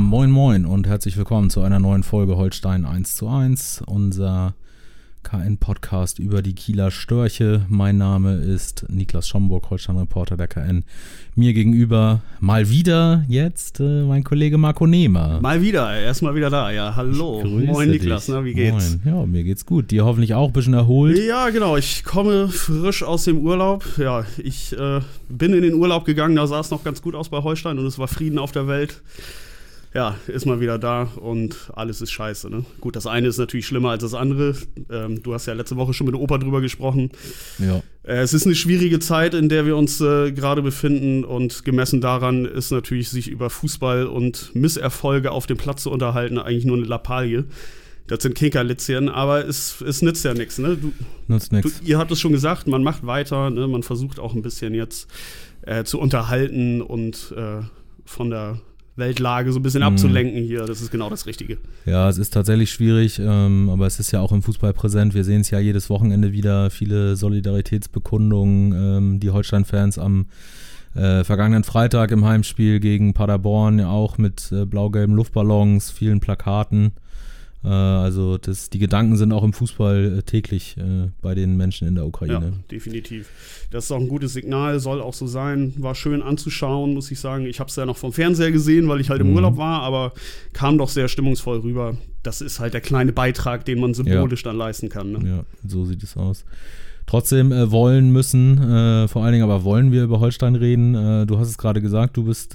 Ja, moin moin und herzlich willkommen zu einer neuen Folge Holstein 1 zu 1, unser KN-Podcast über die Kieler Störche. Mein Name ist Niklas Schomburg, Holstein-Reporter der KN. Mir gegenüber mal wieder jetzt äh, mein Kollege Marco Nehmer. Mal wieder, erstmal wieder da, ja. Hallo. Moin Niklas, na, wie geht's? Moin. Ja, mir geht's gut. Dir hoffentlich auch ein bisschen erholt. Ja, genau. Ich komme frisch aus dem Urlaub. Ja, ich äh, bin in den Urlaub gegangen, da sah es noch ganz gut aus bei Holstein und es war Frieden auf der Welt ja, ist mal wieder da und alles ist scheiße. Ne? Gut, das eine ist natürlich schlimmer als das andere. Ähm, du hast ja letzte Woche schon mit Opa drüber gesprochen. Ja. Äh, es ist eine schwierige Zeit, in der wir uns äh, gerade befinden und gemessen daran ist natürlich, sich über Fußball und Misserfolge auf dem Platz zu unterhalten, eigentlich nur eine Lappalie. Das sind Kinkerlitzchen, aber es, es nützt ja nichts. Ne? nützt nichts. Ihr habt es schon gesagt, man macht weiter, ne? man versucht auch ein bisschen jetzt äh, zu unterhalten und äh, von der Weltlage so ein bisschen mhm. abzulenken hier. Das ist genau das Richtige. Ja, es ist tatsächlich schwierig, ähm, aber es ist ja auch im Fußball präsent. Wir sehen es ja jedes Wochenende wieder, viele Solidaritätsbekundungen, ähm, die Holstein-Fans am äh, vergangenen Freitag im Heimspiel gegen Paderborn, ja auch mit äh, blau-gelben Luftballons, vielen Plakaten. Äh, also das, die Gedanken sind auch im Fußball äh, täglich äh, bei den Menschen in der Ukraine. Ja, definitiv. Das ist auch ein gutes Signal, soll auch so sein. War schön anzuschauen, muss ich sagen. Ich habe es ja noch vom Fernseher gesehen, weil ich halt im mhm. Urlaub war, aber kam doch sehr stimmungsvoll rüber. Das ist halt der kleine Beitrag, den man symbolisch ja. dann leisten kann. Ne? Ja, so sieht es aus. Trotzdem äh, wollen müssen, äh, vor allen Dingen aber wollen wir über Holstein reden. Äh, du hast es gerade gesagt, du bist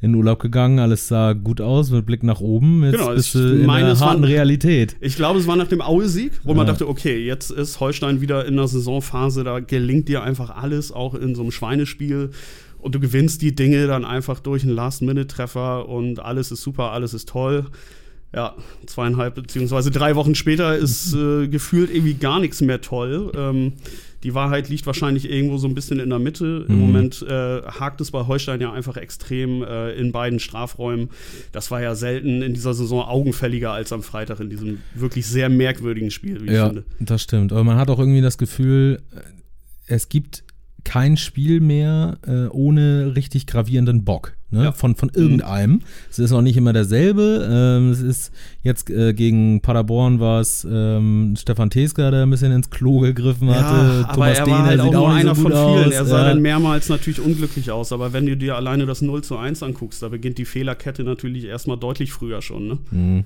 in Urlaub gegangen, alles sah gut aus mit Blick nach oben. Jetzt genau, bist du in meine, der harten war, Realität. Ich glaube, es war nach dem Aue-Sieg, wo ja. man dachte, okay, jetzt ist Holstein wieder in der Saisonphase, da gelingt dir einfach alles, auch in so einem Schweinespiel. Und du gewinnst die Dinge dann einfach durch einen Last-Minute-Treffer und alles ist super, alles ist toll. Ja, zweieinhalb beziehungsweise drei Wochen später ist äh, gefühlt irgendwie gar nichts mehr toll. Ähm, die Wahrheit liegt wahrscheinlich irgendwo so ein bisschen in der Mitte. Mhm. Im Moment äh, hakt es bei Holstein ja einfach extrem äh, in beiden Strafräumen. Das war ja selten in dieser Saison augenfälliger als am Freitag in diesem wirklich sehr merkwürdigen Spiel, wie ja, ich finde. Das stimmt. Aber man hat auch irgendwie das Gefühl, äh, es gibt kein Spiel mehr äh, ohne richtig gravierenden Bock. Ne? Ja. Von, von irgendeinem. Mhm. Es ist auch nicht immer derselbe. Ähm, es ist jetzt äh, gegen Paderborn war es ähm, Stefan Teska, der ein bisschen ins Klo gegriffen hatte. Ja, Thomas aber er war halt auch nur einer so von vielen. Aus. Er sah ja. dann mehrmals natürlich unglücklich aus. Aber wenn du dir alleine das 0 zu 1 anguckst, da beginnt die Fehlerkette natürlich erstmal deutlich früher schon. Ne? Mhm.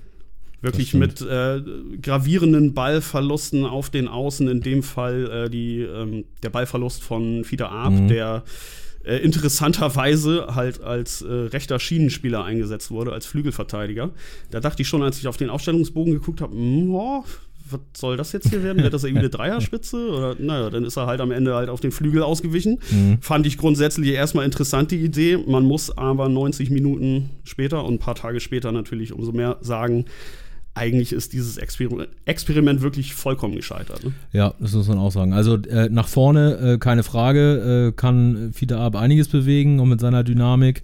Wirklich mit äh, gravierenden Ballverlusten auf den Außen, in dem Fall äh, die, ähm, der Ballverlust von Fieder Arp, mhm. der äh, interessanterweise halt als äh, rechter Schienenspieler eingesetzt wurde, als Flügelverteidiger. Da dachte ich schon, als ich auf den Aufstellungsbogen geguckt habe, hm, oh, was soll das jetzt hier werden? Wird das irgendwie eine Dreierspitze? Oder naja, dann ist er halt am Ende halt auf den Flügel ausgewichen. Mhm. Fand ich grundsätzlich erstmal interessant, die Idee. Man muss aber 90 Minuten später und ein paar Tage später natürlich umso mehr sagen, eigentlich ist dieses Experiment, Experiment wirklich vollkommen gescheitert. Ne? Ja, das muss man auch sagen. Also äh, nach vorne, äh, keine Frage, äh, kann Fiete Ab einiges bewegen und mit seiner Dynamik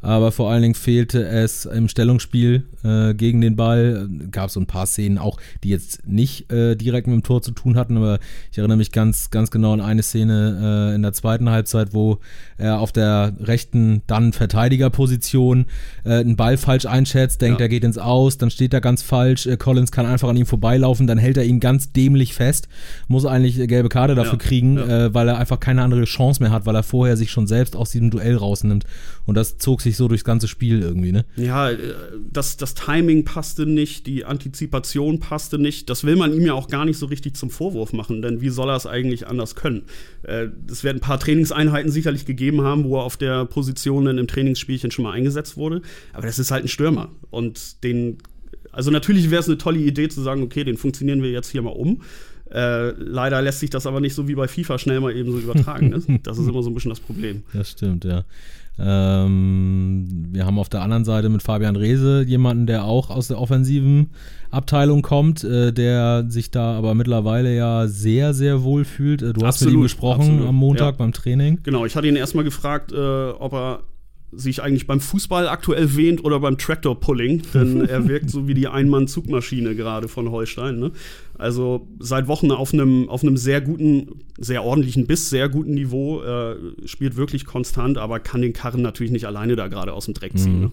aber vor allen Dingen fehlte es im Stellungsspiel äh, gegen den Ball. Gab so ein paar Szenen auch, die jetzt nicht äh, direkt mit dem Tor zu tun hatten, aber ich erinnere mich ganz, ganz genau an eine Szene äh, in der zweiten Halbzeit, wo er auf der rechten dann Verteidigerposition äh, einen Ball falsch einschätzt, denkt, ja. er geht ins Aus, dann steht er ganz falsch, äh, Collins kann einfach an ihm vorbeilaufen, dann hält er ihn ganz dämlich fest, muss eigentlich gelbe Karte dafür ja. kriegen, ja. Äh, weil er einfach keine andere Chance mehr hat, weil er vorher sich schon selbst aus diesem Duell rausnimmt und das zog sich sich so durchs ganze Spiel irgendwie, ne? Ja, äh, das, das Timing passte nicht, die Antizipation passte nicht. Das will man ihm ja auch gar nicht so richtig zum Vorwurf machen, denn wie soll er es eigentlich anders können? Äh, es werden ein paar Trainingseinheiten sicherlich gegeben haben, wo er auf der Position dann im Trainingsspielchen schon mal eingesetzt wurde. Aber das ist halt ein Stürmer. Und den, also natürlich wäre es eine tolle Idee zu sagen, okay, den funktionieren wir jetzt hier mal um. Äh, leider lässt sich das aber nicht so wie bei FIFA schnell mal eben so übertragen. Ne? Das ist immer so ein bisschen das Problem. Das stimmt, ja. Ähm, wir haben auf der anderen Seite mit Fabian Reese jemanden, der auch aus der offensiven Abteilung kommt, äh, der sich da aber mittlerweile ja sehr, sehr wohl fühlt. Äh, du hast absolut, mit ihm gesprochen absolut. am Montag ja. beim Training. Genau, ich hatte ihn erstmal gefragt, äh, ob er sich eigentlich beim Fußball aktuell wähnt oder beim Tractor-Pulling, denn er wirkt so wie die Einmann-Zugmaschine gerade von Holstein. Ne? Also seit Wochen auf einem auf sehr guten, sehr ordentlichen bis sehr guten Niveau, äh, spielt wirklich konstant, aber kann den Karren natürlich nicht alleine da gerade aus dem Dreck ziehen. Mhm. Ne?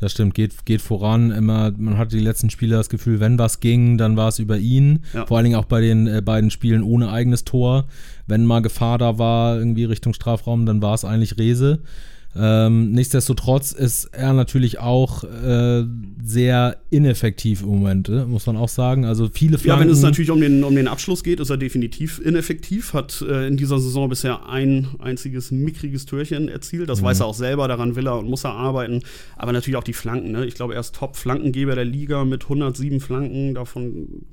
Das stimmt, geht, geht voran. Immer, man hatte die letzten Spiele das Gefühl, wenn was ging, dann war es über ihn. Ja. Vor allen Dingen auch bei den äh, beiden Spielen ohne eigenes Tor. Wenn mal Gefahr da war, irgendwie Richtung Strafraum, dann war es eigentlich Rese. Ähm, nichtsdestotrotz ist er natürlich auch äh, sehr ineffektiv im Moment, äh, muss man auch sagen. Also viele Flanken. Ja, wenn es natürlich um den, um den Abschluss geht, ist er definitiv ineffektiv. Hat äh, in dieser Saison bisher ein einziges mickriges Türchen erzielt. Das mhm. weiß er auch selber, daran will er und muss er arbeiten. Aber natürlich auch die Flanken. Ne? Ich glaube, er ist Top-Flankengeber der Liga mit 107 Flanken. Davon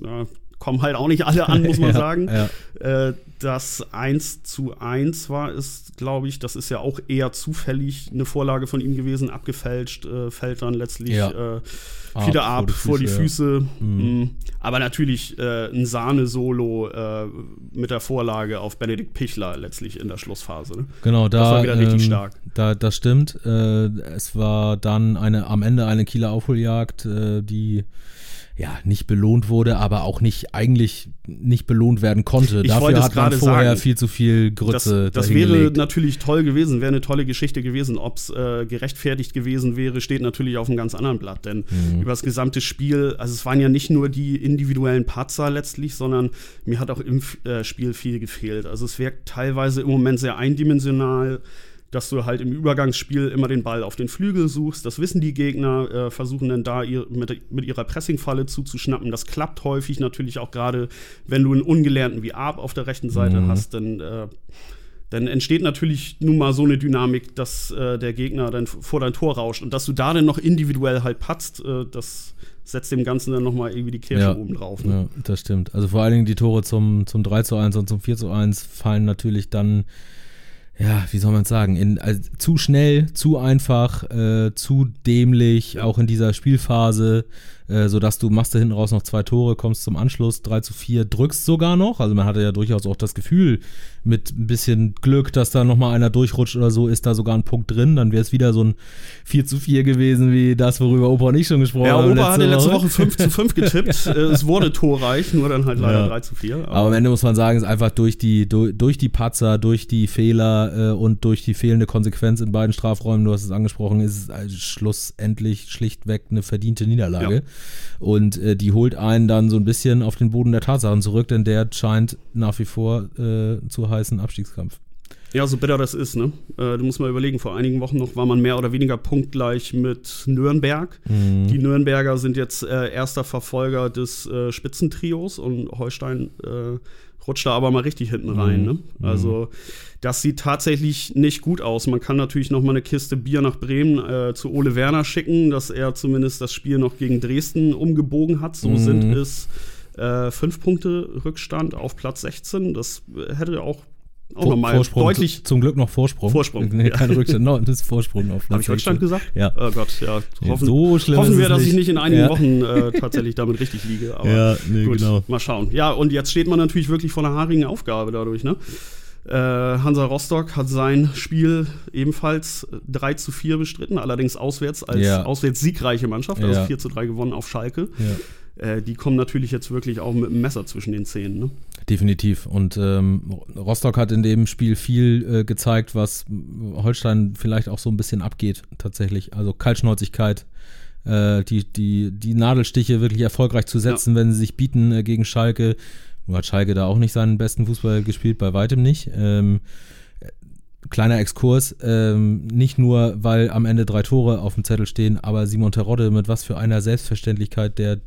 ja, kommen halt auch nicht alle an, muss man ja, sagen. Ja. Äh, das 1 zu 1 war es, glaube ich, das ist ja auch eher zufällig eine Vorlage von ihm gewesen, abgefälscht, äh, fällt dann letztlich ja. äh, wieder ab, ab vor die Füße. Vor die Füße. Mhm. mhm. Aber natürlich äh, ein Sahne-Solo mit der Vorlage auf Benedikt Pichler letztlich in der Schlussphase. Ne? Genau, da, das war wieder ähm, richtig stark. Da, das stimmt. Es war dann eine, am Ende eine Kieler Aufholjagd, die ja, nicht belohnt wurde, aber auch nicht, eigentlich nicht belohnt werden konnte. Ich Dafür hat man vorher sagen, viel zu viel Grütze. Das, das wäre natürlich toll gewesen, wäre eine tolle Geschichte gewesen. Ob es äh, gerechtfertigt gewesen wäre, steht natürlich auf einem ganz anderen Blatt. Denn mhm. über das gesamte Spiel, also es waren ja nicht nur die individuellen Patzer letztlich, sondern mir hat auch im äh, Spiel viel gefehlt. Also es wirkt teilweise im Moment sehr eindimensional dass du halt im Übergangsspiel immer den Ball auf den Flügel suchst. Das wissen die Gegner, äh, versuchen dann da ihr, mit, mit, ihrer Pressingfalle zuzuschnappen. Das klappt häufig natürlich auch gerade, wenn du einen Ungelernten wie Arp auf der rechten Seite mhm. hast, dann, äh, dann entsteht natürlich nun mal so eine Dynamik, dass äh, der Gegner dann vor dein Tor rauscht und dass du da dann noch individuell halt patzt, äh, das setzt dem Ganzen dann nochmal irgendwie die Kirsche ja, oben drauf. Ne? Ja, das stimmt. Also vor allen Dingen die Tore zum, zum 3 zu 1 und zum 4 zu 1 fallen natürlich dann ja, wie soll man sagen, in, also, zu schnell, zu einfach, äh, zu dämlich, auch in dieser Spielphase. Äh, sodass du machst da hinten raus noch zwei Tore, kommst zum Anschluss 3 zu 4, drückst sogar noch. Also man hatte ja durchaus auch das Gefühl, mit ein bisschen Glück, dass da nochmal einer durchrutscht oder so, ist da sogar ein Punkt drin. Dann wäre es wieder so ein 4 zu 4 gewesen, wie das, worüber Opa und ich schon gesprochen ja, haben. Ja, Opa hatte letzte Woche 5 zu 5 getippt. Äh, es wurde torreich, nur dann halt leider ja. 3 zu 4. Aber, aber, am Ende muss man sagen, ist einfach durch die, durch, durch die Patzer, durch die Fehler äh, und durch die fehlende Konsequenz in beiden Strafräumen, du hast es angesprochen, ist es also schlussendlich schlichtweg eine verdiente Niederlage. Ja. Und äh, die holt einen dann so ein bisschen auf den Boden der Tatsachen zurück, denn der scheint nach wie vor äh, zu heißen Abstiegskampf. Ja, so bitter das ist, ne? Äh, du musst mal überlegen, vor einigen Wochen noch war man mehr oder weniger punktgleich mit Nürnberg. Mhm. Die Nürnberger sind jetzt äh, erster Verfolger des äh, Spitzentrios und Holstein äh, rutscht da aber mal richtig hinten rein. Mhm. Ne? Also das sieht tatsächlich nicht gut aus. Man kann natürlich noch mal eine Kiste Bier nach Bremen äh, zu Ole Werner schicken, dass er zumindest das Spiel noch gegen Dresden umgebogen hat. So mhm. sind es äh, fünf Punkte Rückstand auf Platz 16. Das hätte auch auch Vor, nochmal Vorsprung, deutlich. Zum Glück noch Vorsprung. Vorsprung. Nee, ja. Kein Rückstand, no, das ist Vorsprung auf Habe ich Rückstand gesagt? Ja. Oh Gott, ja. Hoffen, so schlimm hoffen wir, dass nicht. ich nicht in einigen ja. Wochen äh, tatsächlich damit richtig liege. Aber ja, nee, gut, genau. Mal schauen. Ja, und jetzt steht man natürlich wirklich vor einer haarigen Aufgabe dadurch, ne? Äh, Hansa Rostock hat sein Spiel ebenfalls 3 zu 4 bestritten, allerdings auswärts als ja. auswärts siegreiche Mannschaft, also ja. 4 zu 3 gewonnen auf Schalke. Ja. Äh, die kommen natürlich jetzt wirklich auch mit dem Messer zwischen den Zähnen. Ne? Definitiv. Und ähm, Rostock hat in dem Spiel viel äh, gezeigt, was Holstein vielleicht auch so ein bisschen abgeht, tatsächlich. Also Kaltschnäuzigkeit, äh, die, die, die Nadelstiche wirklich erfolgreich zu setzen, wenn sie sich bieten äh, gegen Schalke. Nur hat Schalke da auch nicht seinen besten Fußball gespielt, bei weitem nicht. Ähm, kleiner Exkurs, ähm, nicht nur, weil am Ende drei Tore auf dem Zettel stehen, aber Simon Terodde mit was für einer Selbstverständlichkeit der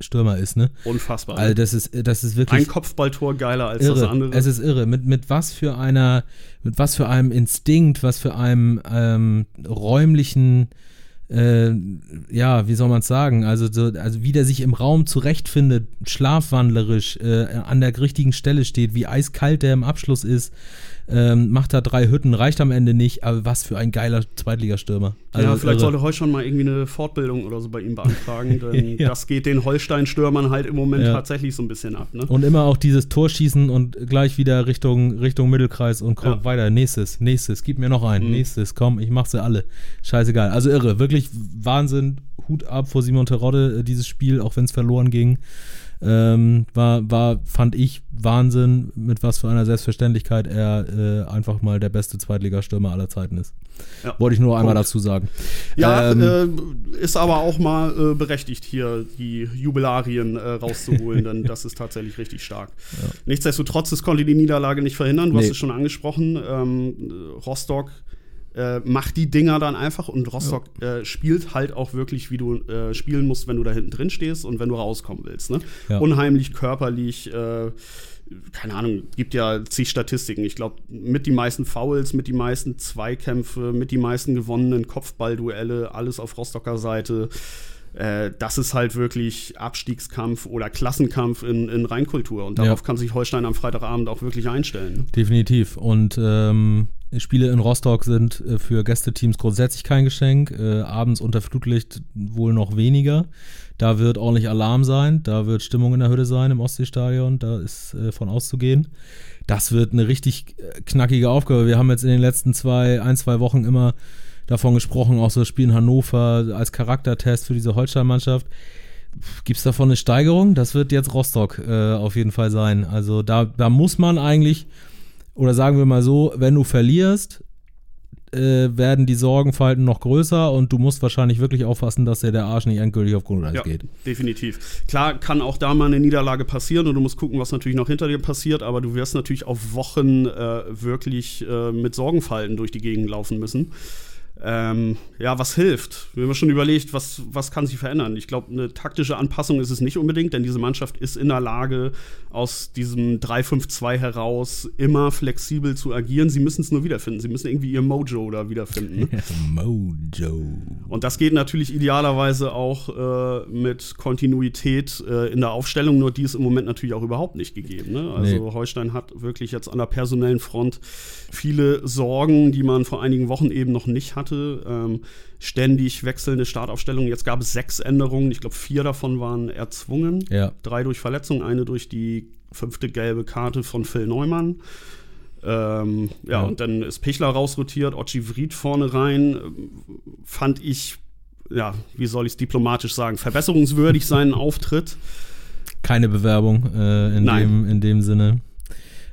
Stürmer ist, ne? Unfassbar. Also das ist, das ist wirklich. Ein Kopfballtor geiler als irre. das andere. Es ist irre. Mit, mit was für einer, mit was für einem Instinkt, was für einem ähm, räumlichen äh, ja, wie soll man es sagen, also, so, also wie der sich im Raum zurechtfindet, schlafwandlerisch, äh, an der richtigen Stelle steht, wie eiskalt der im Abschluss ist, ähm, macht da drei Hütten, reicht am Ende nicht, aber was für ein geiler Zweitligastürmer. Also ja, vielleicht irre. sollte Holstein mal irgendwie eine Fortbildung oder so bei ihm beantragen, denn ja. das geht den Holstein-Stürmern halt im Moment ja. tatsächlich so ein bisschen ab. Ne? Und immer auch dieses Torschießen und gleich wieder Richtung, Richtung Mittelkreis und komm, ja. weiter, nächstes, nächstes, gib mir noch einen, mhm. nächstes, komm, ich mach sie alle. Scheißegal. Also irre, wirklich Wahnsinn, Hut ab vor Simon Terodde, äh, dieses Spiel, auch wenn es verloren ging. Ähm, war, war, fand ich Wahnsinn, mit was für einer Selbstverständlichkeit er äh, einfach mal der beste Zweitligastürmer aller Zeiten ist. Ja, Wollte ich nur einmal dazu sagen. Ja, ähm, äh, ist aber auch mal äh, berechtigt, hier die Jubilarien äh, rauszuholen, denn das ist tatsächlich richtig stark. Ja. Nichtsdestotrotz, es konnte die Niederlage nicht verhindern. Du nee. hast es schon angesprochen. Ähm, Rostock äh, macht die Dinger dann einfach und Rostock ja. äh, spielt halt auch wirklich, wie du äh, spielen musst, wenn du da hinten drin stehst und wenn du rauskommen willst. Ne? Ja. Unheimlich körperlich, äh, keine Ahnung, gibt ja zig Statistiken. Ich glaube, mit die meisten Fouls, mit die meisten Zweikämpfe, mit die meisten gewonnenen Kopfballduelle, alles auf Rostocker Seite. Äh, das ist halt wirklich Abstiegskampf oder Klassenkampf in, in Rheinkultur. Und darauf ja. kann sich Holstein am Freitagabend auch wirklich einstellen. Ne? Definitiv. Und ähm, Spiele in Rostock sind äh, für Gästeteams grundsätzlich kein Geschenk. Äh, abends unter Flutlicht wohl noch weniger. Da wird ordentlich Alarm sein. Da wird Stimmung in der Hütte sein im Ostseestadion. Da ist äh, von auszugehen. Das wird eine richtig äh, knackige Aufgabe. Wir haben jetzt in den letzten zwei, ein, zwei Wochen immer davon gesprochen, auch so das Spiel in Hannover als Charaktertest für diese Holstein-Mannschaft. Gibt es davon eine Steigerung? Das wird jetzt Rostock äh, auf jeden Fall sein. Also da, da muss man eigentlich oder sagen wir mal so, wenn du verlierst, äh, werden die Sorgenfalten noch größer und du musst wahrscheinlich wirklich aufpassen, dass dir der Arsch nicht endgültig auf Grundeis ja, geht. Definitiv. Klar kann auch da mal eine Niederlage passieren und du musst gucken, was natürlich noch hinter dir passiert, aber du wirst natürlich auf Wochen äh, wirklich äh, mit Sorgenfalten durch die Gegend laufen müssen. Ähm, ja, was hilft? Wir haben schon überlegt, was, was kann sich verändern. Ich glaube, eine taktische Anpassung ist es nicht unbedingt, denn diese Mannschaft ist in der Lage, aus diesem 3-5-2 heraus immer flexibel zu agieren. Sie müssen es nur wiederfinden. Sie müssen irgendwie ihr Mojo da wiederfinden. Mojo. Und das geht natürlich idealerweise auch äh, mit Kontinuität äh, in der Aufstellung, nur die ist im Moment natürlich auch überhaupt nicht gegeben. Ne? Also nee. Holstein hat wirklich jetzt an der personellen Front viele Sorgen, die man vor einigen Wochen eben noch nicht hatte hatte. Ähm, ständig wechselnde Startaufstellungen. Jetzt gab es sechs Änderungen. Ich glaube, vier davon waren erzwungen. Ja. Drei durch Verletzung, eine durch die fünfte gelbe Karte von Phil Neumann. Ähm, ja, ja, und dann ist Pichler rausrotiert, Ochi Vried vorne rein. Fand ich, ja, wie soll ich es diplomatisch sagen, verbesserungswürdig seinen Auftritt. Keine Bewerbung äh, in, dem, in dem Sinne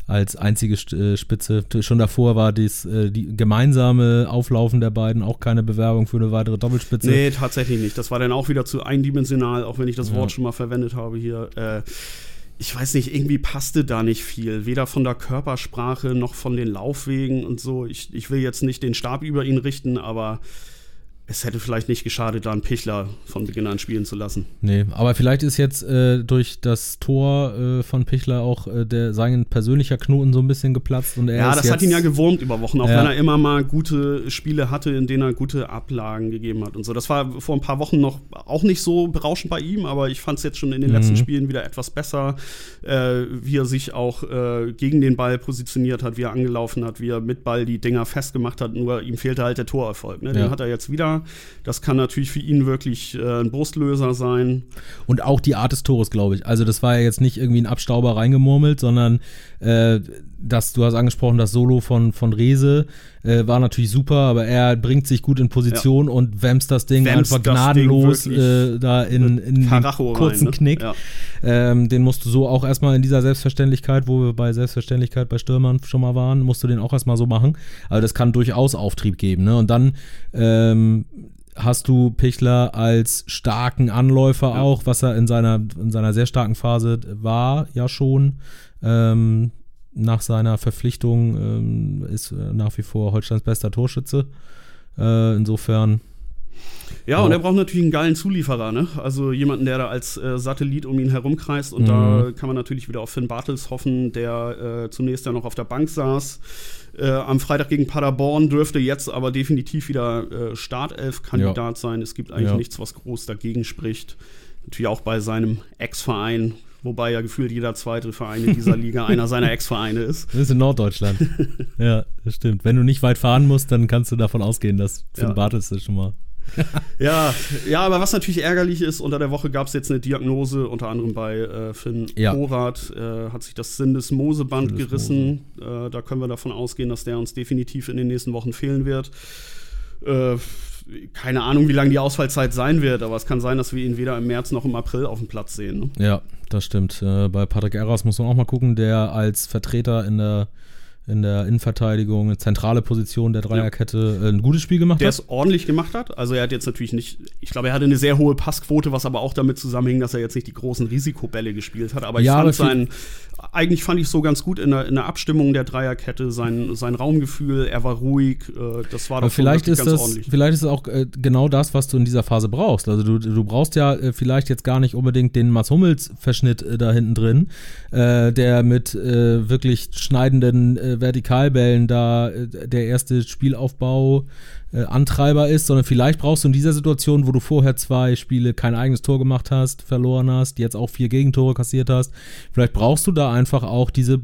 als einzige äh, Spitze. Schon davor war dies, äh, die gemeinsame Auflaufen der beiden auch keine Bewerbung für eine weitere Doppelspitze. Nee, tatsächlich nicht. Das war dann auch wieder zu eindimensional, auch wenn ich das Wort ja. schon mal verwendet habe hier. Äh, ich weiß nicht, irgendwie passte da nicht viel. Weder von der Körpersprache noch von den Laufwegen und so. Ich, ich will jetzt nicht den Stab über ihn richten, aber es hätte vielleicht nicht geschadet, da einen Pichler von Beginn an spielen zu lassen. Nee, aber vielleicht ist jetzt äh, durch das Tor äh, von Pichler auch äh, der, sein persönlicher Knoten so ein bisschen geplatzt. Und er ja, das hat ihn ja gewurmt über Wochen, auch ja. wenn er immer mal gute Spiele hatte, in denen er gute Ablagen gegeben hat und so. Das war vor ein paar Wochen noch auch nicht so berauschend bei ihm, aber ich fand es jetzt schon in den mhm. letzten Spielen wieder etwas besser, äh, wie er sich auch äh, gegen den Ball positioniert hat, wie er angelaufen hat, wie er mit Ball die Dinger festgemacht hat. Nur ihm fehlte halt der Torerfolg. Ne? Den ja. hat er jetzt wieder das kann natürlich für ihn wirklich äh, ein Brustlöser sein. Und auch die Art des Tores, glaube ich. Also das war ja jetzt nicht irgendwie ein Abstauber reingemurmelt, sondern äh, das, du hast angesprochen, das Solo von, von Rese äh, war natürlich super, aber er bringt sich gut in Position ja. und wämst das Ding wämst einfach gnadenlos Ding äh, da in, in den kurzen rein, ne? Knick. Ja. Ähm, den musst du so auch erstmal in dieser Selbstverständlichkeit, wo wir bei Selbstverständlichkeit bei Stürmern schon mal waren, musst du den auch erstmal so machen. Also das kann durchaus Auftrieb geben. Ne? Und dann ähm, hast du Pichler als starken Anläufer ja. auch, was er in seiner, in seiner sehr starken Phase war, ja schon. Ähm, nach seiner Verpflichtung ähm, ist äh, nach wie vor Holsteins bester Torschütze. Äh, insofern. Ja, und er braucht natürlich einen geilen Zulieferer, ne? Also jemanden, der da als äh, Satellit um ihn herumkreist. Und mhm. da kann man natürlich wieder auf Finn Bartels hoffen, der äh, zunächst ja noch auf der Bank saß. Äh, am Freitag gegen Paderborn dürfte jetzt aber definitiv wieder äh, Startelf-Kandidat ja. sein. Es gibt eigentlich ja. nichts, was groß dagegen spricht. Natürlich auch bei seinem Ex-Verein wobei ja gefühlt jeder zweite Verein in dieser Liga einer seiner Ex-Vereine ist. Das ist in Norddeutschland. ja, das stimmt. Wenn du nicht weit fahren musst, dann kannst du davon ausgehen, dass Finn ja. Bartels das schon mal ja, ja, aber was natürlich ärgerlich ist, unter der Woche gab es jetzt eine Diagnose, unter anderem bei äh, Finn ja. Porat, äh, hat sich das Sindesmoseband gerissen. Äh, da können wir davon ausgehen, dass der uns definitiv in den nächsten Wochen fehlen wird. Äh, keine Ahnung, wie lange die Ausfallzeit sein wird, aber es kann sein, dass wir ihn weder im März noch im April auf dem Platz sehen. Ne? Ja, das stimmt. Äh, bei Patrick Erras muss man auch mal gucken, der als Vertreter in der in der Innenverteidigung, eine zentrale Position der Dreierkette, ja. ein gutes Spiel gemacht der hat. Der es ordentlich gemacht hat. Also er hat jetzt natürlich nicht, ich glaube, er hatte eine sehr hohe Passquote, was aber auch damit zusammenhing, dass er jetzt nicht die großen Risikobälle gespielt hat. Aber ich ja, fand sein, eigentlich fand ich so ganz gut in der, in der Abstimmung der Dreierkette, sein, sein Raumgefühl, er war ruhig, äh, das war doch vielleicht ist ganz das, ordentlich. Vielleicht ist es auch äh, genau das, was du in dieser Phase brauchst. Also du, du brauchst ja äh, vielleicht jetzt gar nicht unbedingt den Mats Hummels-Verschnitt äh, da hinten drin, äh, der mit äh, wirklich schneidenden Vertikalbällen da der erste Spielaufbau äh, Antreiber ist, sondern vielleicht brauchst du in dieser Situation, wo du vorher zwei Spiele kein eigenes Tor gemacht hast, verloren hast, jetzt auch vier Gegentore kassiert hast, vielleicht brauchst du da einfach auch diese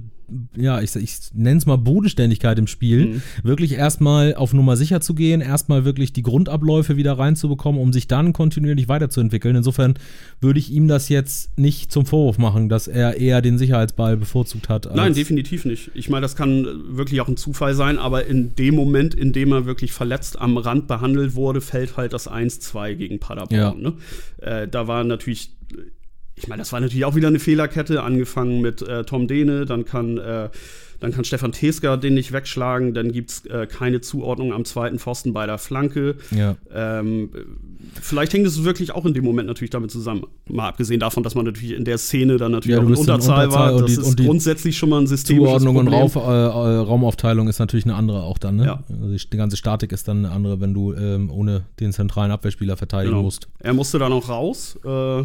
ja, ich, ich nenne es mal Bodenständigkeit im Spiel, mhm. wirklich erstmal auf Nummer sicher zu gehen, erstmal wirklich die Grundabläufe wieder reinzubekommen, um sich dann kontinuierlich weiterzuentwickeln. Insofern würde ich ihm das jetzt nicht zum Vorwurf machen, dass er eher den Sicherheitsball bevorzugt hat. Nein, definitiv nicht. Ich meine, das kann wirklich auch ein Zufall sein, aber in dem Moment, in dem er wirklich verletzt am Rand behandelt wurde, fällt halt das 1-2 gegen Paderborn. Ja. Ne? Äh, da war natürlich ich meine, das war natürlich auch wieder eine Fehlerkette, angefangen mit äh, Tom Dehne, dann kann, äh, dann kann Stefan Teska den nicht wegschlagen, dann gibt es äh, keine Zuordnung am zweiten Pfosten bei der Flanke. Ja. Ähm, vielleicht hängt es wirklich auch in dem Moment natürlich damit zusammen. Mal abgesehen davon, dass man natürlich in der Szene dann natürlich ja, auch in Unterzahl, Unterzahl war. Das die, ist grundsätzlich schon mal ein System. Zuordnung und Rauf, äh, äh, Raumaufteilung ist natürlich eine andere auch dann. Ne? Ja. Also die ganze Statik ist dann eine andere, wenn du ähm, ohne den zentralen Abwehrspieler verteidigen genau. musst. Er musste dann auch raus. Äh,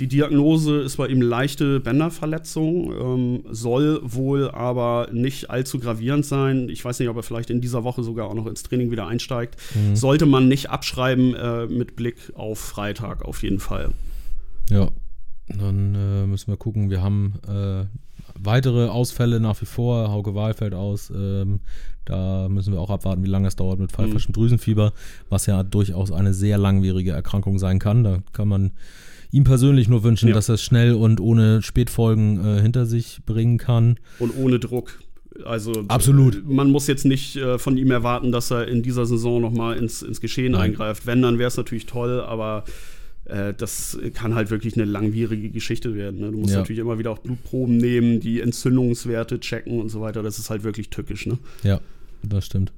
die Diagnose ist bei ihm leichte Bänderverletzung, ähm, soll wohl aber nicht allzu gravierend sein. Ich weiß nicht, ob er vielleicht in dieser Woche sogar auch noch ins Training wieder einsteigt. Mhm. Sollte man nicht abschreiben äh, mit Blick auf Freitag auf jeden Fall. Ja, dann äh, müssen wir gucken. Wir haben äh, weitere Ausfälle nach wie vor. Hauke Wahl fällt aus. Ähm, da müssen wir auch abwarten, wie lange es dauert mit pfeifischem mhm. Drüsenfieber, was ja durchaus eine sehr langwierige Erkrankung sein kann. Da kann man ihm persönlich nur wünschen, ja. dass er es schnell und ohne Spätfolgen äh, hinter sich bringen kann. Und ohne Druck. Also absolut. Man muss jetzt nicht äh, von ihm erwarten, dass er in dieser Saison noch mal ins, ins Geschehen Nein. eingreift. Wenn, dann wäre es natürlich toll, aber äh, das kann halt wirklich eine langwierige Geschichte werden. Ne? Du musst ja. natürlich immer wieder auch Blutproben nehmen, die Entzündungswerte checken und so weiter. Das ist halt wirklich tückisch. Ne? Ja, das stimmt.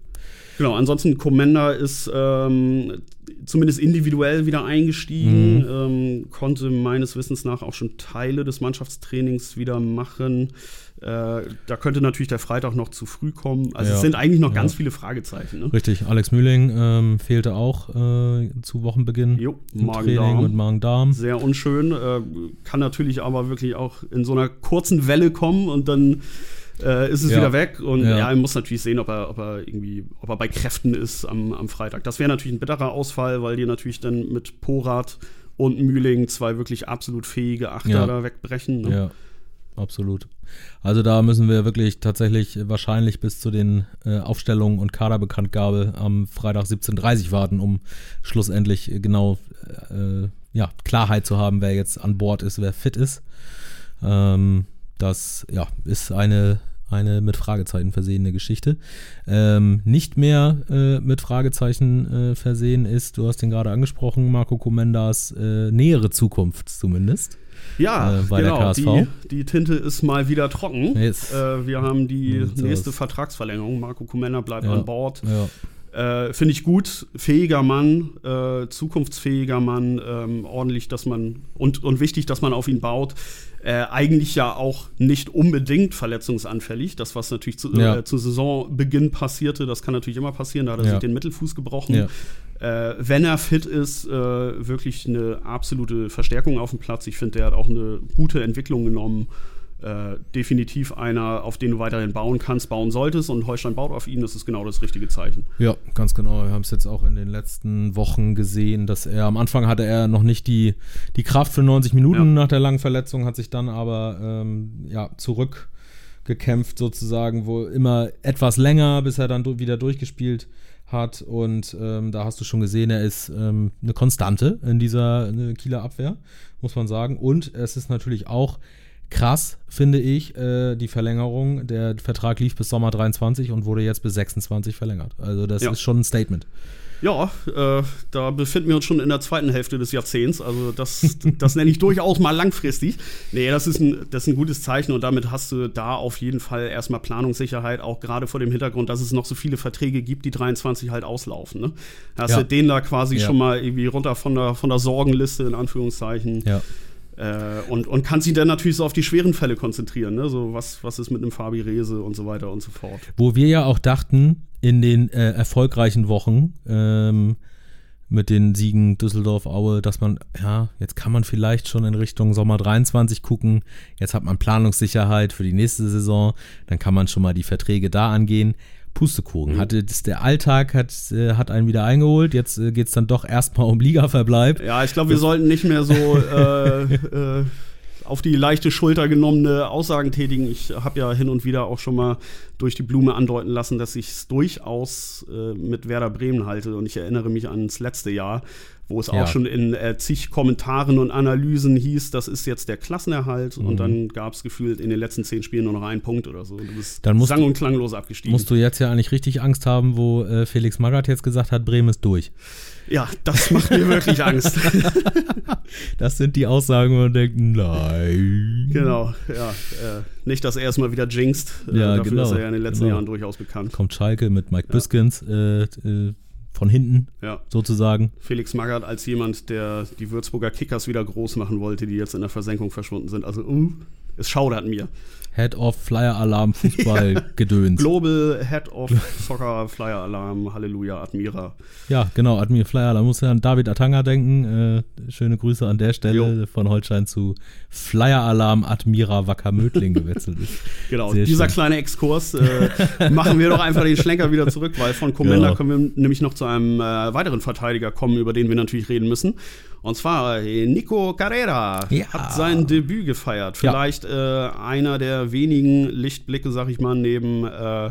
Genau, ansonsten Commander ist ähm, zumindest individuell wieder eingestiegen, mhm. ähm, konnte meines Wissens nach auch schon Teile des Mannschaftstrainings wieder machen. Äh, da könnte natürlich der Freitag noch zu früh kommen. Also ja. es sind eigentlich noch ja. ganz viele Fragezeichen. Ne? Richtig, Alex Mühling ähm, fehlte auch äh, zu Wochenbeginn. Jo, Magen-Darm. mit Magen-Darm. Sehr unschön. Äh, kann natürlich aber wirklich auch in so einer kurzen Welle kommen und dann äh, ist es ja. wieder weg. Und ja. er muss natürlich sehen, ob er, ob er irgendwie, ob er bei Kräften ist am, am Freitag. Das wäre natürlich ein bitterer Ausfall, weil die natürlich dann mit Porat und Mühling zwei wirklich absolut fähige Achter ja. da wegbrechen. Ne? Ja, absolut. Also da müssen wir wirklich tatsächlich wahrscheinlich bis zu den äh, Aufstellungen und Kaderbekanntgabe am Freitag 17.30 Uhr warten, um schlussendlich genau äh, ja, Klarheit zu haben, wer jetzt an Bord ist, wer fit ist. Ähm, das ja, ist eine, eine mit Fragezeichen versehene Geschichte. Ähm, nicht mehr äh, mit Fragezeichen äh, versehen ist, du hast ihn gerade angesprochen, Marco Comendas äh, nähere Zukunft zumindest. Ja, äh, genau. Die, die, Tinte ist mal wieder trocken. Yes. Äh, wir haben die Jetzt nächste aus. Vertragsverlängerung. Marco Comenda bleibt ja. an Bord. Ja. Äh, Finde ich gut, fähiger Mann, äh, zukunftsfähiger Mann, ähm, ordentlich, dass man und, und wichtig, dass man auf ihn baut. Äh, eigentlich ja auch nicht unbedingt verletzungsanfällig. Das, was natürlich zu, ja. äh, zu Saisonbeginn passierte, das kann natürlich immer passieren. Da hat er ja. sich den Mittelfuß gebrochen. Ja. Äh, wenn er fit ist, äh, wirklich eine absolute Verstärkung auf dem Platz. Ich finde, der hat auch eine gute Entwicklung genommen. Äh, definitiv einer, auf den du weiterhin bauen kannst, bauen solltest. Und Holstein baut auf ihn, das ist genau das richtige Zeichen. Ja, ganz genau. Wir haben es jetzt auch in den letzten Wochen gesehen, dass er am Anfang hatte er noch nicht die, die Kraft für 90 Minuten ja. nach der langen Verletzung, hat sich dann aber ähm, ja, zurückgekämpft sozusagen, wo immer etwas länger, bis er dann wieder durchgespielt hat. Und ähm, da hast du schon gesehen, er ist ähm, eine Konstante in dieser Kieler Abwehr, muss man sagen. Und es ist natürlich auch krass, finde ich, äh, die Verlängerung. Der Vertrag lief bis Sommer 23 und wurde jetzt bis 26 verlängert. Also das ja. ist schon ein Statement. Ja, äh, da befinden wir uns schon in der zweiten Hälfte des Jahrzehnts. Also das, das nenne ich durchaus mal langfristig. Nee, das ist, ein, das ist ein gutes Zeichen und damit hast du da auf jeden Fall erstmal Planungssicherheit, auch gerade vor dem Hintergrund, dass es noch so viele Verträge gibt, die 23 halt auslaufen. Ne? Hast ja. du den da quasi ja. schon mal irgendwie runter von der, von der Sorgenliste in Anführungszeichen. Ja. Äh, und, und kann sich dann natürlich so auf die schweren Fälle konzentrieren, ne? So, was, was ist mit einem Fabi Rese und so weiter und so fort. Wo wir ja auch dachten, in den äh, erfolgreichen Wochen, ähm, mit den Siegen Düsseldorf, Aue, dass man, ja, jetzt kann man vielleicht schon in Richtung Sommer 23 gucken. Jetzt hat man Planungssicherheit für die nächste Saison. Dann kann man schon mal die Verträge da angehen. Pustekuchen. Mhm. Hatte das, der Alltag hat, äh, hat einen wieder eingeholt. Jetzt äh, geht es dann doch erstmal um Ligaverbleib. Ja, ich glaube, wir sollten nicht mehr so äh, äh, auf die leichte Schulter genommene Aussagen tätigen. Ich habe ja hin und wieder auch schon mal durch die Blume andeuten lassen, dass ich es durchaus äh, mit Werder Bremen halte. Und ich erinnere mich ans letzte Jahr, wo es ja. auch schon in äh, zig Kommentaren und Analysen hieß, das ist jetzt der Klassenerhalt mhm. und dann gab es gefühlt in den letzten zehn Spielen nur noch einen Punkt oder so. Du bist dann musst, sang- und klanglos abgestiegen. Musst du jetzt ja eigentlich richtig Angst haben, wo äh, Felix Magath jetzt gesagt hat, Bremen ist durch. Ja, das macht mir wirklich Angst. das sind die Aussagen, wo man denkt, nein. Genau, ja. Äh, nicht, dass er es mal wieder jinxt. Äh, ja, dafür genau, ist er ja in den letzten genau. Jahren durchaus bekannt. Kommt Schalke mit Mike ja. Biskins. Von hinten, ja. sozusagen. Felix Magath als jemand, der die Würzburger Kickers wieder groß machen wollte, die jetzt in der Versenkung verschwunden sind. Also, uh, es schaudert mir. Head of Flyer Alarm Fußball ja. Gedöns. Global Head of Soccer Flyer Alarm Halleluja Admira. Ja, genau, Admira Flyer Alarm. Muss ja an David Atanga denken. Äh, schöne Grüße an der Stelle jo. von Holstein zu Flyer Alarm Admira Wacker Mödling gewechselt ist. genau, Sehr dieser schön. kleine Exkurs äh, machen wir doch einfach den Schlenker wieder zurück, weil von Commander genau. können wir nämlich noch zu einem äh, weiteren Verteidiger kommen, über den wir natürlich reden müssen. Und zwar äh, Nico Carrera ja. hat sein Debüt gefeiert. Vielleicht ja. äh, einer der wenigen Lichtblicke, sag ich mal, neben äh,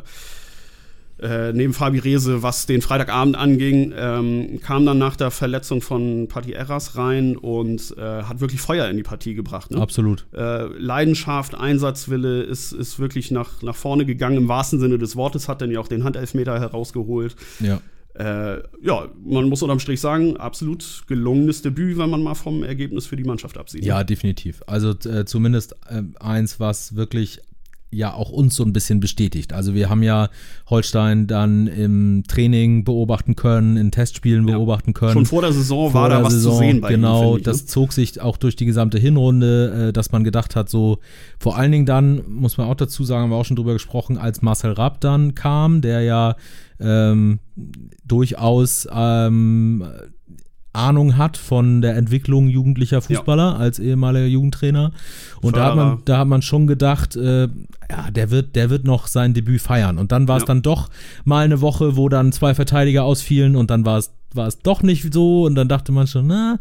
äh, neben Fabi Rehse, was den Freitagabend anging, ähm, kam dann nach der Verletzung von Patti Erras rein und äh, hat wirklich Feuer in die Partie gebracht. Ne? Absolut. Äh, Leidenschaft, Einsatzwille ist, ist wirklich nach, nach vorne gegangen, im wahrsten Sinne des Wortes, hat dann ja auch den Handelfmeter herausgeholt. Ja. Äh, ja, man muss unterm Strich sagen, absolut gelungenes Debüt, wenn man mal vom Ergebnis für die Mannschaft absieht. Ja, definitiv. Also äh, zumindest äh, eins, was wirklich ja auch uns so ein bisschen bestätigt. Also wir haben ja Holstein dann im Training beobachten können, in Testspielen ja. beobachten können. Schon vor der Saison vor war da was Saison, zu sehen bei Genau, ihm, ich, das ne? zog sich auch durch die gesamte Hinrunde, äh, dass man gedacht hat, so vor allen Dingen dann, muss man auch dazu sagen, haben wir auch schon drüber gesprochen, als Marcel Rapp dann kam, der ja ähm, durchaus ähm, Ahnung hat von der Entwicklung jugendlicher Fußballer ja. als ehemaliger Jugendtrainer. Und da hat, man, da hat man schon gedacht, äh, ja, der wird, der wird noch sein Debüt feiern. Und dann war es ja. dann doch mal eine Woche, wo dann zwei Verteidiger ausfielen und dann war es war es doch nicht so und dann dachte man schon, na,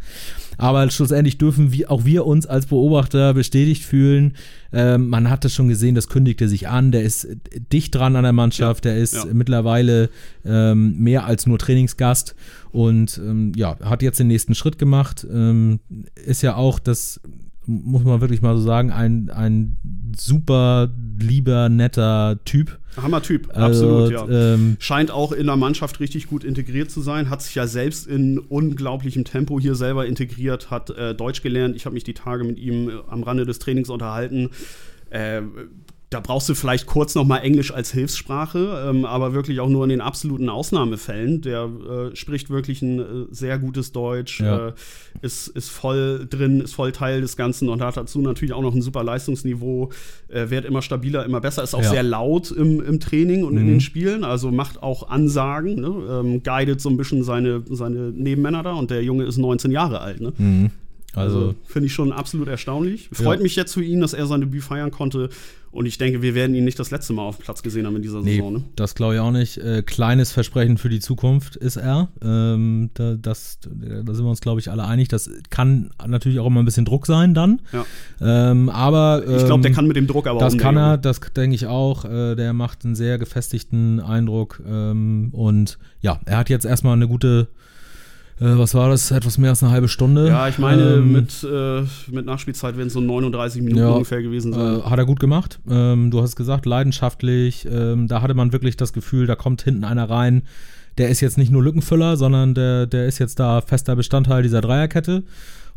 aber schlussendlich dürfen wir, auch wir uns als Beobachter bestätigt fühlen. Ähm, man hatte schon gesehen, das kündigte sich an, der ist dicht dran an der Mannschaft, ja, der ist ja. mittlerweile ähm, mehr als nur Trainingsgast und ähm, ja, hat jetzt den nächsten Schritt gemacht. Ähm, ist ja auch das muss man wirklich mal so sagen, ein, ein super lieber, netter Typ. Hammer-Typ, also, absolut, ja. Ähm, Scheint auch in der Mannschaft richtig gut integriert zu sein, hat sich ja selbst in unglaublichem Tempo hier selber integriert, hat äh, Deutsch gelernt. Ich habe mich die Tage mit ihm äh, am Rande des Trainings unterhalten. Äh, da brauchst du vielleicht kurz noch mal Englisch als Hilfssprache, ähm, aber wirklich auch nur in den absoluten Ausnahmefällen. Der äh, spricht wirklich ein äh, sehr gutes Deutsch, ja. äh, ist, ist voll drin, ist voll Teil des Ganzen und hat dazu natürlich auch noch ein super Leistungsniveau, äh, wird immer stabiler, immer besser, ist auch ja. sehr laut im, im Training und mhm. in den Spielen, also macht auch Ansagen, ne? ähm, guidet so ein bisschen seine, seine Nebenmänner da und der Junge ist 19 Jahre alt. Ne? Mhm. Also, also finde ich schon absolut erstaunlich. Freut ja. mich jetzt für ihn, dass er sein Debüt feiern konnte. Und ich denke, wir werden ihn nicht das letzte Mal auf dem Platz gesehen haben in dieser nee, Saison. Ne? Das glaube ich auch nicht. Äh, kleines Versprechen für die Zukunft ist er. Ähm, da, das, da sind wir uns, glaube ich, alle einig. Das kann natürlich auch immer ein bisschen Druck sein dann. Ja. Ähm, aber ähm, ich glaube, der kann mit dem Druck aber Das kann er, das denke ich auch. Äh, der macht einen sehr gefestigten Eindruck. Ähm, und ja, er hat jetzt erstmal eine gute äh, was war das, etwas mehr als eine halbe Stunde. Ja, ich meine, ähm, mit, äh, mit Nachspielzeit werden es so 39 Minuten ja, ungefähr gewesen sein. Äh, hat er gut gemacht. Ähm, du hast gesagt, leidenschaftlich. Ähm, da hatte man wirklich das Gefühl, da kommt hinten einer rein. Der ist jetzt nicht nur Lückenfüller, sondern der, der ist jetzt da fester Bestandteil dieser Dreierkette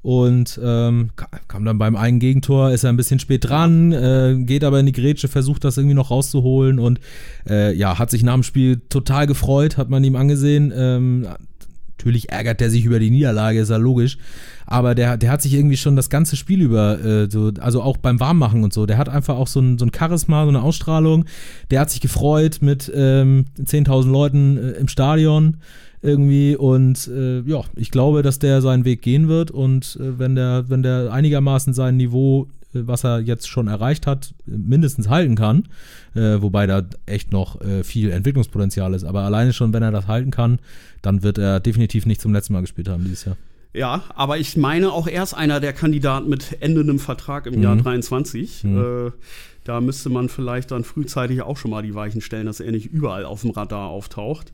und ähm, kam dann beim einen Gegentor, ist er ein bisschen spät dran, äh, geht aber in die Grätsche, versucht das irgendwie noch rauszuholen und äh, ja, hat sich nach dem Spiel total gefreut, hat man ihm angesehen. Natürlich ärgert der sich über die Niederlage, ist ja logisch. Aber der, der hat sich irgendwie schon das ganze Spiel über, äh, so, also auch beim Warmmachen und so, der hat einfach auch so ein, so ein Charisma, so eine Ausstrahlung. Der hat sich gefreut mit ähm, 10.000 Leuten äh, im Stadion irgendwie und äh, ja, ich glaube, dass der seinen Weg gehen wird und äh, wenn der, wenn der einigermaßen sein Niveau was er jetzt schon erreicht hat, mindestens halten kann. Äh, wobei da echt noch äh, viel Entwicklungspotenzial ist. Aber alleine schon, wenn er das halten kann, dann wird er definitiv nicht zum letzten Mal gespielt haben dieses Jahr. Ja, aber ich meine auch er ist einer der Kandidaten mit endendem Vertrag im mhm. Jahr 23. Mhm. Äh, da müsste man vielleicht dann frühzeitig auch schon mal die Weichen stellen, dass er nicht überall auf dem Radar auftaucht.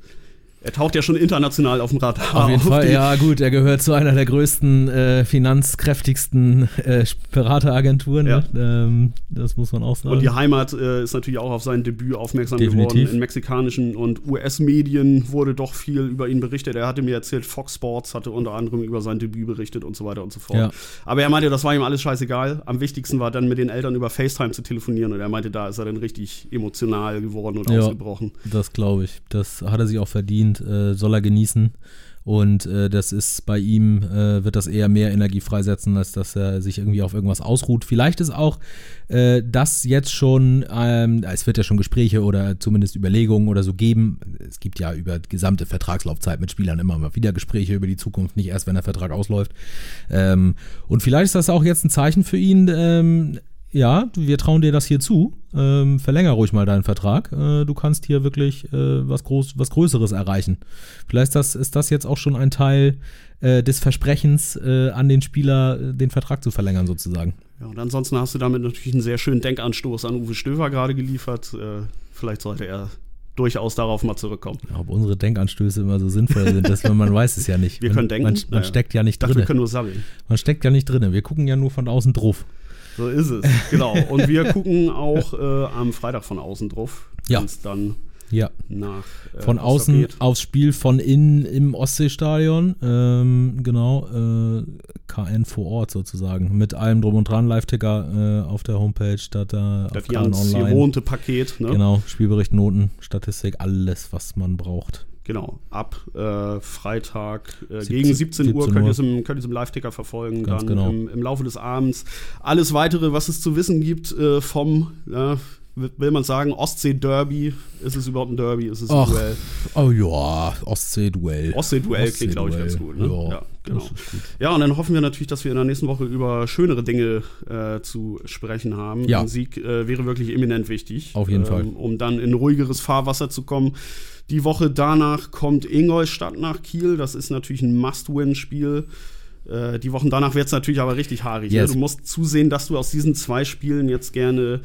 Er taucht ja schon international auf dem Radar. Auf jeden auf Fall, ja gut, er gehört zu einer der größten, äh, finanzkräftigsten äh, Berateragenturen. Ja. Ne? Ähm, das muss man auch sagen. Und die Heimat äh, ist natürlich auch auf sein Debüt aufmerksam Definitiv. geworden. In mexikanischen und US-Medien wurde doch viel über ihn berichtet. Er hatte mir erzählt, Fox Sports hatte unter anderem über sein Debüt berichtet und so weiter und so fort. Ja. Aber er meinte, das war ihm alles scheißegal. Am wichtigsten war dann mit den Eltern über FaceTime zu telefonieren und er meinte, da ist er dann richtig emotional geworden und ja, ausgebrochen. Das glaube ich. Das hat er sich auch verdient verdient, äh, soll er genießen. Und äh, das ist bei ihm, äh, wird das eher mehr Energie freisetzen, als dass er sich irgendwie auf irgendwas ausruht. Vielleicht ist auch äh, das jetzt schon, ähm, es wird ja schon Gespräche oder zumindest Überlegungen oder so geben. Es gibt ja über gesamte Vertragslaufzeit mit Spielern immer mal wieder Gespräche über die Zukunft, nicht erst, wenn der Vertrag ausläuft. Ähm, und vielleicht ist das auch jetzt ein Zeichen für ihn, ähm, ja, wir trauen dir das hier zu. Ähm, verlänger ruhig mal deinen Vertrag. Äh, du kannst hier wirklich äh, was, Groß, was Größeres erreichen. Vielleicht ist das, ist das jetzt auch schon ein Teil äh, des Versprechens äh, an den Spieler, äh, den Vertrag zu verlängern, sozusagen. Ja, und ansonsten hast du damit natürlich einen sehr schönen Denkanstoß an Uwe Stöver gerade geliefert. Äh, vielleicht sollte er durchaus darauf mal zurückkommen. Ja, ob unsere Denkanstöße immer so sinnvoll sind, das, man weiß es ja nicht. Wir können denken. Man, man naja. steckt ja nicht drin. Wir können nur sammeln. Man steckt ja nicht drin. Wir gucken ja nur von außen drauf. So ist es, genau. Und wir gucken auch äh, am Freitag von außen drauf. Ja. dann ja. nach. Äh, von außen geht. aufs Spiel von innen im Ostseestadion. Ähm, genau. Äh, KN vor Ort sozusagen. Mit allem Drum und Dran. Live-Ticker äh, auf der Homepage. Statt da das ganz gewohnte Paket. Ne? Genau. Spielbericht, Noten, Statistik, alles, was man braucht. Genau, ab äh, Freitag äh, 17, gegen 17, 17 Uhr könnt ihr es im, im Live-Ticker verfolgen. Ganz dann genau. im, im, Laufe des Abends alles weitere, was es zu wissen gibt äh, vom, will man sagen, Ostsee-Derby. Ist es überhaupt ein Derby? Ist es ein Ach, Duell? Oh ja, Ostsee-Duell. Ostsee-Duell Ostsee klingt, glaube ich, ganz gut. Ne? Ja, ja, genau. Ja, und dann hoffen wir natürlich, dass wir in der nächsten Woche über schönere Dinge äh, zu sprechen haben. Ja. Ein Sieg äh, wäre wirklich eminent wichtig. Auf jeden ähm, Fall. Um dann in ruhigeres Fahrwasser zu kommen. Die Woche danach kommt Ingolstadt nach Kiel. Das ist natürlich ein Must-Win-Spiel. Äh, die Wochen danach wird es natürlich aber richtig haarig. Ne? Yes. Ne? Du musst zusehen, dass du aus diesen zwei Spielen jetzt gerne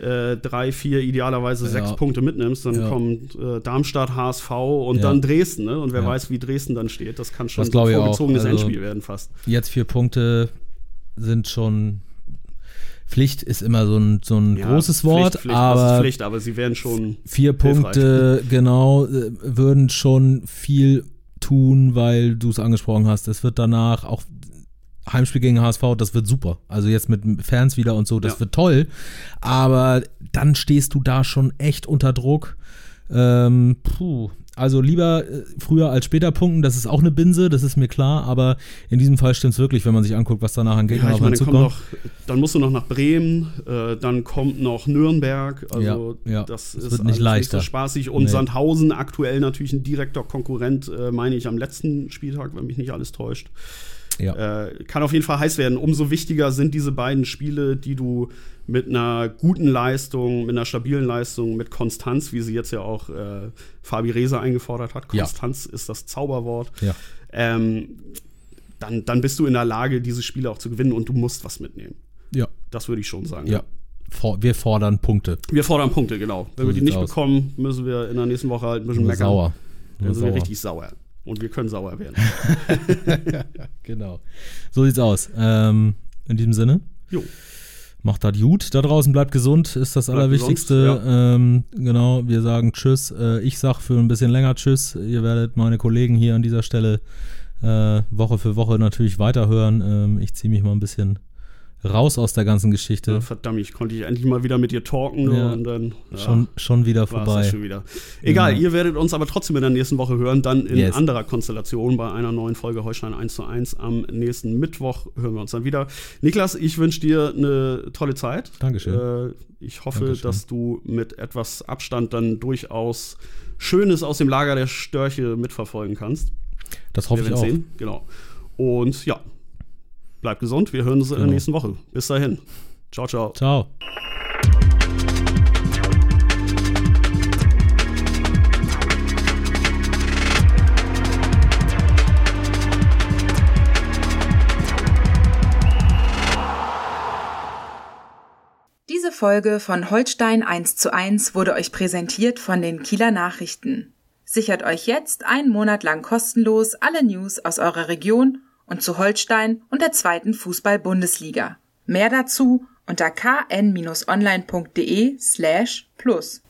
äh, drei, vier, idealerweise ja. sechs Punkte mitnimmst. Dann ja. kommt äh, Darmstadt, HSV und ja. dann Dresden. Ne? Und wer weiß, wie Dresden dann steht. Das kann schon das ein vorgezogenes also, Endspiel werden fast. Jetzt vier Punkte sind schon Pflicht ist immer so ein, so ein ja, großes Wort, Pflicht, Pflicht, aber, Pflicht, aber sie wären schon. Vier Punkte, genau, äh, würden schon viel tun, weil du es angesprochen hast. Es wird danach auch Heimspiel gegen HSV, das wird super. Also jetzt mit Fans wieder und so, das ja. wird toll. Aber dann stehst du da schon echt unter Druck. Ähm, puh, also lieber äh, früher als später punkten, das ist auch eine Binse, das ist mir klar, aber in diesem Fall stimmt es wirklich, wenn man sich anguckt, was danach an Gegner ja, auf einen zukommt. Noch, dann musst du noch nach Bremen, äh, dann kommt noch Nürnberg, also ja, ja. das, das ist wird nicht leichter. Nicht so spaßig und nee. Sandhausen aktuell natürlich ein direkter Konkurrent, äh, meine ich, am letzten Spieltag, wenn mich nicht alles täuscht. Ja. Äh, kann auf jeden Fall heiß werden. Umso wichtiger sind diese beiden Spiele, die du mit einer guten Leistung, mit einer stabilen Leistung, mit Konstanz, wie sie jetzt ja auch äh, Fabi Reza eingefordert hat. Konstanz ja. ist das Zauberwort. Ja. Ähm, dann, dann bist du in der Lage, diese Spiele auch zu gewinnen und du musst was mitnehmen. Ja. Das würde ich schon sagen. Ja. For wir fordern Punkte. Wir fordern Punkte, genau. Wenn so wir die nicht aus. bekommen, müssen wir in der nächsten Woche halt ein bisschen meckern. Sauer. Dann sind wir richtig sauer. Und wir können sauer werden. genau. So sieht's aus. Ähm, in diesem Sinne. Jo. Macht das gut. Da draußen bleibt gesund, ist das bleibt Allerwichtigste. Gesund, ja. ähm, genau, wir sagen Tschüss. Äh, ich sag für ein bisschen länger Tschüss. Ihr werdet meine Kollegen hier an dieser Stelle äh, Woche für Woche natürlich weiterhören. Ähm, ich ziehe mich mal ein bisschen raus aus der ganzen Geschichte. Ja, verdammt, ich konnte ich endlich mal wieder mit dir talken ja, und dann ja, schon, schon wieder vorbei. Schon wieder. Egal, ihr werdet uns aber trotzdem in der nächsten Woche hören, dann in yes. anderer Konstellation bei einer neuen Folge Holstein 1 zu 1 am nächsten Mittwoch hören wir uns dann wieder. Niklas, ich wünsche dir eine tolle Zeit. Dankeschön. Äh, ich hoffe, Dankeschön. dass du mit etwas Abstand dann durchaus Schönes aus dem Lager der Störche mitverfolgen kannst. Das hoffe wir ich auch. Sehen. Genau. Und ja, Bleibt gesund. Wir hören uns genau. in der genau. nächsten Woche. Bis dahin. Ciao, ciao. Ciao. Diese Folge von Holstein 1 zu 1 wurde euch präsentiert von den Kieler Nachrichten. Sichert euch jetzt einen Monat lang kostenlos alle News aus eurer Region und zu Holstein und der zweiten Fußball-Bundesliga. Mehr dazu unter kn-online.de slash plus.